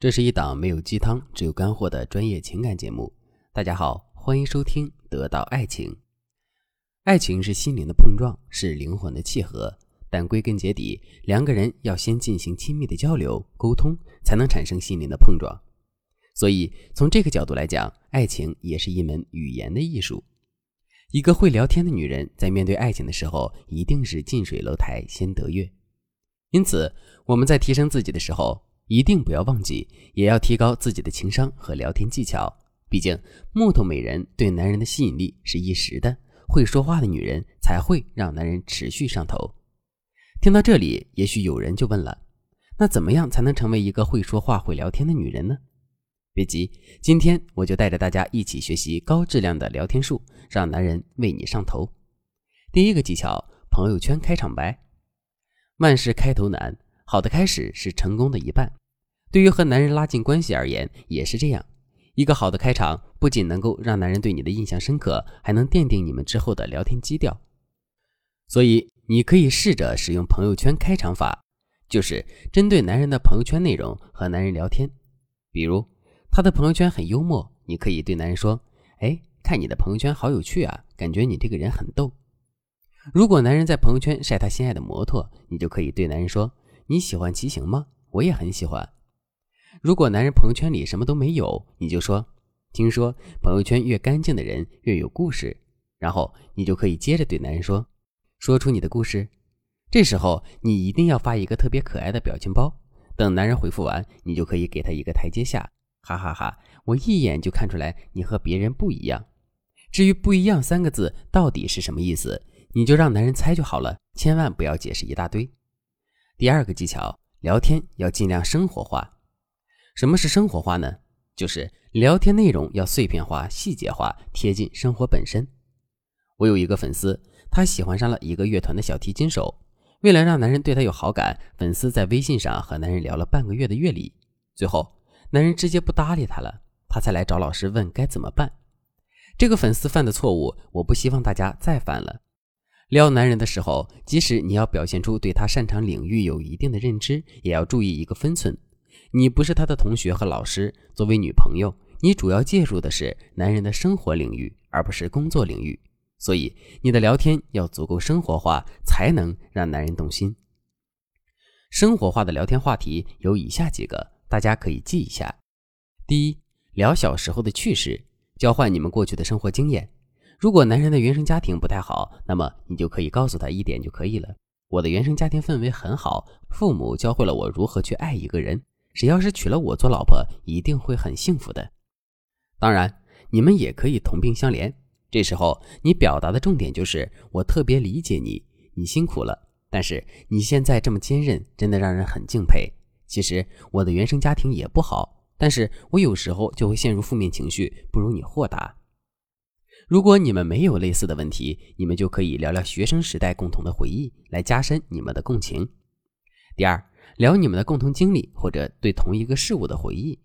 这是一档没有鸡汤，只有干货的专业情感节目。大家好，欢迎收听《得到爱情》。爱情是心灵的碰撞，是灵魂的契合，但归根结底，两个人要先进行亲密的交流、沟通，才能产生心灵的碰撞。所以，从这个角度来讲，爱情也是一门语言的艺术。一个会聊天的女人，在面对爱情的时候，一定是近水楼台先得月。因此，我们在提升自己的时候，一定不要忘记，也要提高自己的情商和聊天技巧。毕竟，木头美人对男人的吸引力是一时的，会说话的女人才会让男人持续上头。听到这里，也许有人就问了：那怎么样才能成为一个会说话、会聊天的女人呢？别急，今天我就带着大家一起学习高质量的聊天术，让男人为你上头。第一个技巧：朋友圈开场白。万事开头难。好的开始是成功的一半，对于和男人拉近关系而言也是这样。一个好的开场不仅能够让男人对你的印象深刻，还能奠定你们之后的聊天基调。所以你可以试着使用朋友圈开场法，就是针对男人的朋友圈内容和男人聊天。比如他的朋友圈很幽默，你可以对男人说：“哎，看你的朋友圈好有趣啊，感觉你这个人很逗。”如果男人在朋友圈晒他心爱的摩托，你就可以对男人说。你喜欢骑行吗？我也很喜欢。如果男人朋友圈里什么都没有，你就说：“听说朋友圈越干净的人越有故事。”然后你就可以接着对男人说：“说出你的故事。”这时候你一定要发一个特别可爱的表情包。等男人回复完，你就可以给他一个台阶下。哈哈哈！我一眼就看出来你和别人不一样。至于“不一样”三个字到底是什么意思，你就让男人猜就好了，千万不要解释一大堆。第二个技巧，聊天要尽量生活化。什么是生活化呢？就是聊天内容要碎片化、细节化，贴近生活本身。我有一个粉丝，他喜欢上了一个乐团的小提琴手。为了让男人对他有好感，粉丝在微信上和男人聊了半个月的乐理，最后男人直接不搭理他了，他才来找老师问该怎么办。这个粉丝犯的错误，我不希望大家再犯了。撩男人的时候，即使你要表现出对他擅长领域有一定的认知，也要注意一个分寸。你不是他的同学和老师，作为女朋友，你主要介入的是男人的生活领域，而不是工作领域。所以，你的聊天要足够生活化，才能让男人动心。生活化的聊天话题有以下几个，大家可以记一下：第一，聊小时候的趣事，交换你们过去的生活经验。如果男人的原生家庭不太好，那么你就可以告诉他一点就可以了。我的原生家庭氛围很好，父母教会了我如何去爱一个人。谁要是娶了我做老婆，一定会很幸福的。当然，你们也可以同病相怜。这时候你表达的重点就是我特别理解你，你辛苦了。但是你现在这么坚韧，真的让人很敬佩。其实我的原生家庭也不好，但是我有时候就会陷入负面情绪，不如你豁达。如果你们没有类似的问题，你们就可以聊聊学生时代共同的回忆，来加深你们的共情。第二，聊你们的共同经历或者对同一个事物的回忆。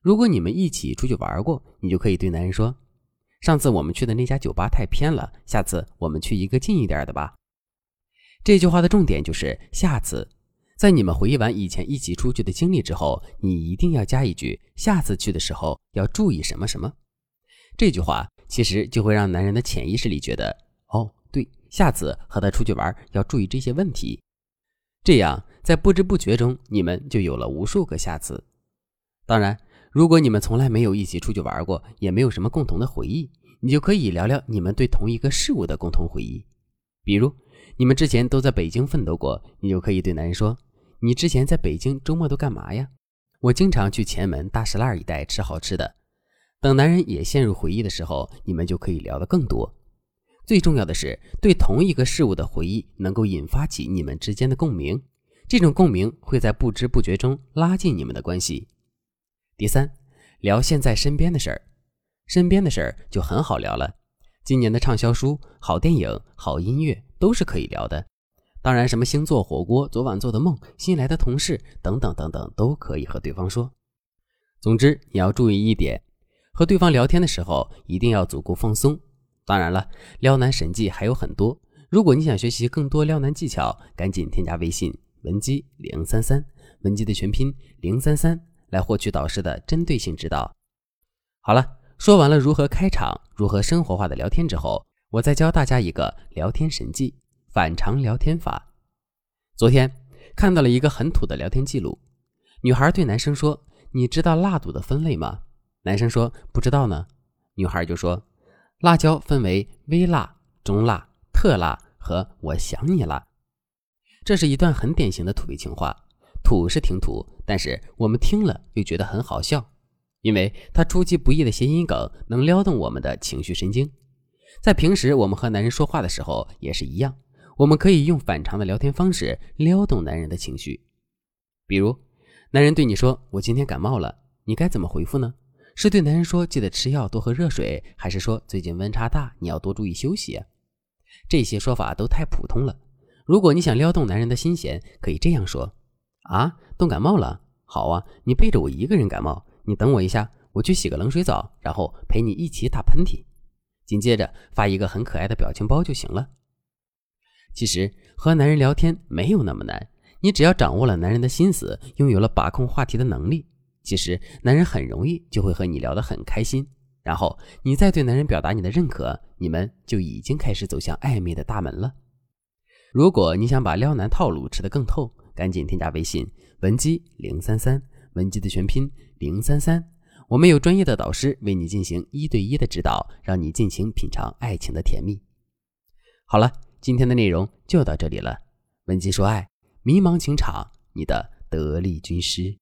如果你们一起出去玩过，你就可以对男人说：“上次我们去的那家酒吧太偏了，下次我们去一个近一点的吧。”这句话的重点就是“下次”。在你们回忆完以前一起出去的经历之后，你一定要加一句：“下次去的时候要注意什么什么。”这句话。其实就会让男人的潜意识里觉得，哦，对，下次和他出去玩要注意这些问题。这样在不知不觉中，你们就有了无数个下次。当然，如果你们从来没有一起出去玩过，也没有什么共同的回忆，你就可以聊聊你们对同一个事物的共同回忆。比如，你们之前都在北京奋斗过，你就可以对男人说：“你之前在北京周末都干嘛呀？”我经常去前门大石栏一带吃好吃的。等男人也陷入回忆的时候，你们就可以聊得更多。最重要的是，对同一个事物的回忆能够引发起你们之间的共鸣，这种共鸣会在不知不觉中拉近你们的关系。第三，聊现在身边的事儿，身边的事儿就很好聊了。今年的畅销书、好电影、好音乐都是可以聊的。当然，什么星座、火锅、昨晚做的梦、新来的同事等等等等，都可以和对方说。总之，你要注意一点。和对方聊天的时候，一定要足够放松。当然了，撩男神技还有很多。如果你想学习更多撩男技巧，赶紧添加微信文姬零三三，文姬的全拼零三三，来获取导师的针对性指导。好了，说完了如何开场、如何生活化的聊天之后，我再教大家一个聊天神技——反常聊天法。昨天看到了一个很土的聊天记录，女孩对男生说：“你知道辣度的分类吗？”男生说：“不知道呢。”女孩就说：“辣椒分为微辣、中辣、特辣和我想你了。”这是一段很典型的土味情话，土是挺土，但是我们听了又觉得很好笑，因为它出其不意的谐音梗能撩动我们的情绪神经。在平时我们和男人说话的时候也是一样，我们可以用反常的聊天方式撩动男人的情绪。比如，男人对你说：“我今天感冒了。”你该怎么回复呢？是对男人说：“记得吃药，多喝热水。”还是说：“最近温差大，你要多注意休息？”这些说法都太普通了。如果你想撩动男人的心弦，可以这样说：“啊，冻感冒了？好啊，你背着我一个人感冒，你等我一下，我去洗个冷水澡，然后陪你一起打喷嚏。”紧接着发一个很可爱的表情包就行了。其实和男人聊天没有那么难，你只要掌握了男人的心思，拥有了把控话题的能力，其实男人很容易就会和你聊得很开心。然后你再对男人表达你的认可，你们就已经开始走向暧昧的大门了。如果你想把撩男套路吃得更透，赶紧添加微信文姬零三三，文姬的全拼零三三，我们有专业的导师为你进行一对一的指导，让你尽情品尝爱情的甜蜜。好了，今天的内容就到这里了。文姬说爱，迷茫情场，你的得力军师。